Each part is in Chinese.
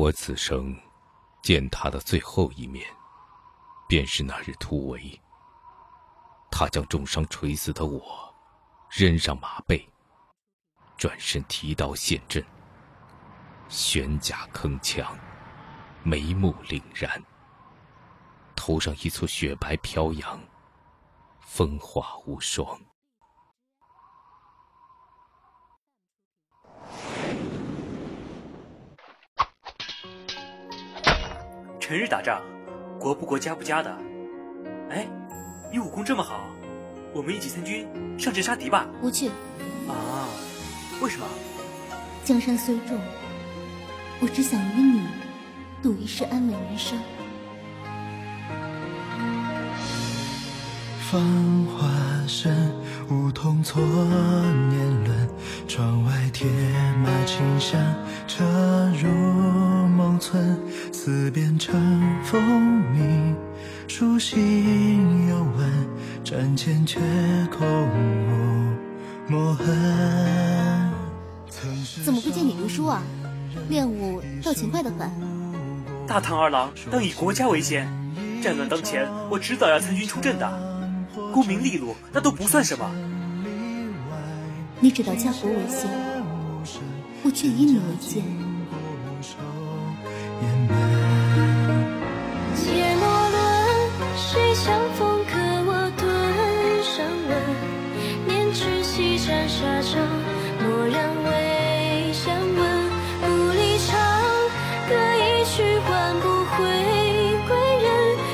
我此生见他的最后一面，便是那日突围。他将重伤垂死的我扔上马背，转身提刀陷阵，悬甲铿锵，眉目凛然，头上一簇雪白飘扬，风华无双。成日打仗，国不国家不家的。哎，你武功这么好，我们一起参军上阵杀敌吧。不去。啊？为什么？江山虽重，我只想与你度一世安稳人生。繁华盛，梧桐错年轮。窗外铁马清香，车入梦村。思辨成风鸣，书信犹闻，战前却空无墨痕。怎么不见你读书啊？练武倒勤快的很。大唐二郎当以国家为先，战乱当前，我迟早要参军出阵的。功名利禄那都不算什么。你只道家国为先，我却以你为鉴。解罗轮，谁相逢可我顿上闻。念只西山沙场，蓦然未相闻。不离场，歌一曲换不回归人。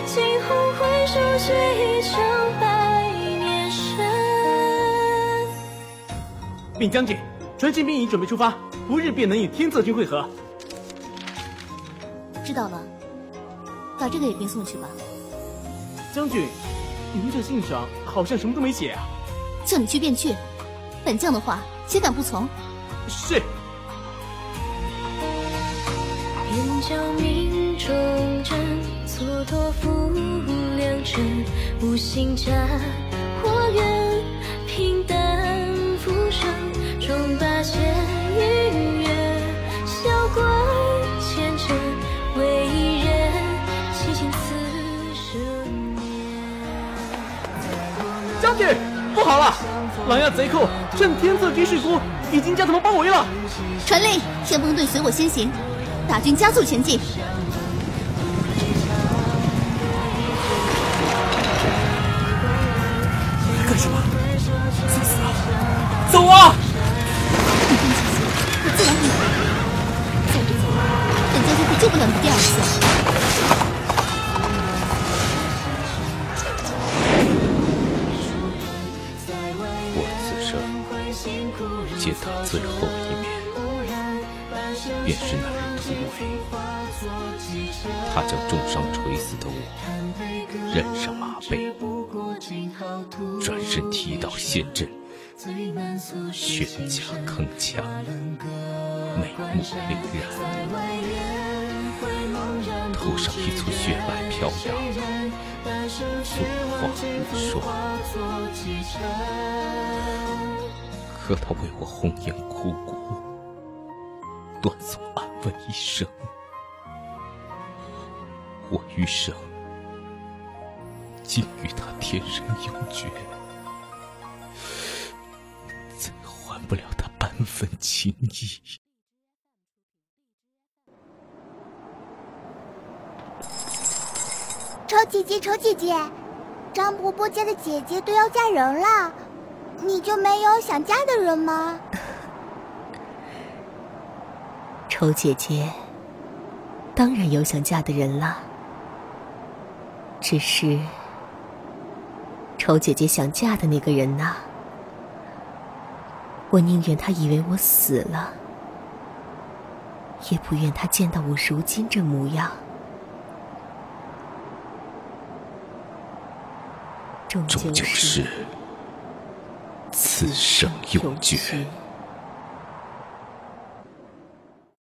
惊鸿回首，却已成禀将军，传信兵已准备出发，不日便能与天策军会合。知道了，把这个也并送去吧。将军，您这信上好像什么都没写啊！叫你去便去，本将的话岂敢不从？是。边疆命中针，蹉跎负良辰。无心战，将军，不好了！狼牙贼寇趁天策军事故，已经将他们包围了。传令，先锋队随我先行，大军加速前进。干什么？送死啊！走啊！你放心，我自然会来。再不走，本将军会救不了你第二次。最后一面，便是那日突围。他将重伤垂死的我扔上马背，转身提刀陷阵，悬甲铿锵，眉目凛然，头上一簇雪白飘扬，风华无双。可他为我红颜枯骨，断送安稳一生。我余生竟与他天生永绝，再还不了他半分情谊。丑姐姐，丑姐姐，张伯伯家的姐姐都要嫁人了，你就没有想嫁的人吗？丑姐姐，当然有想嫁的人了。只是，丑姐姐想嫁的那个人呢，我宁愿他以为我死了，也不愿他见到我如今这模样。终终究是此生永绝。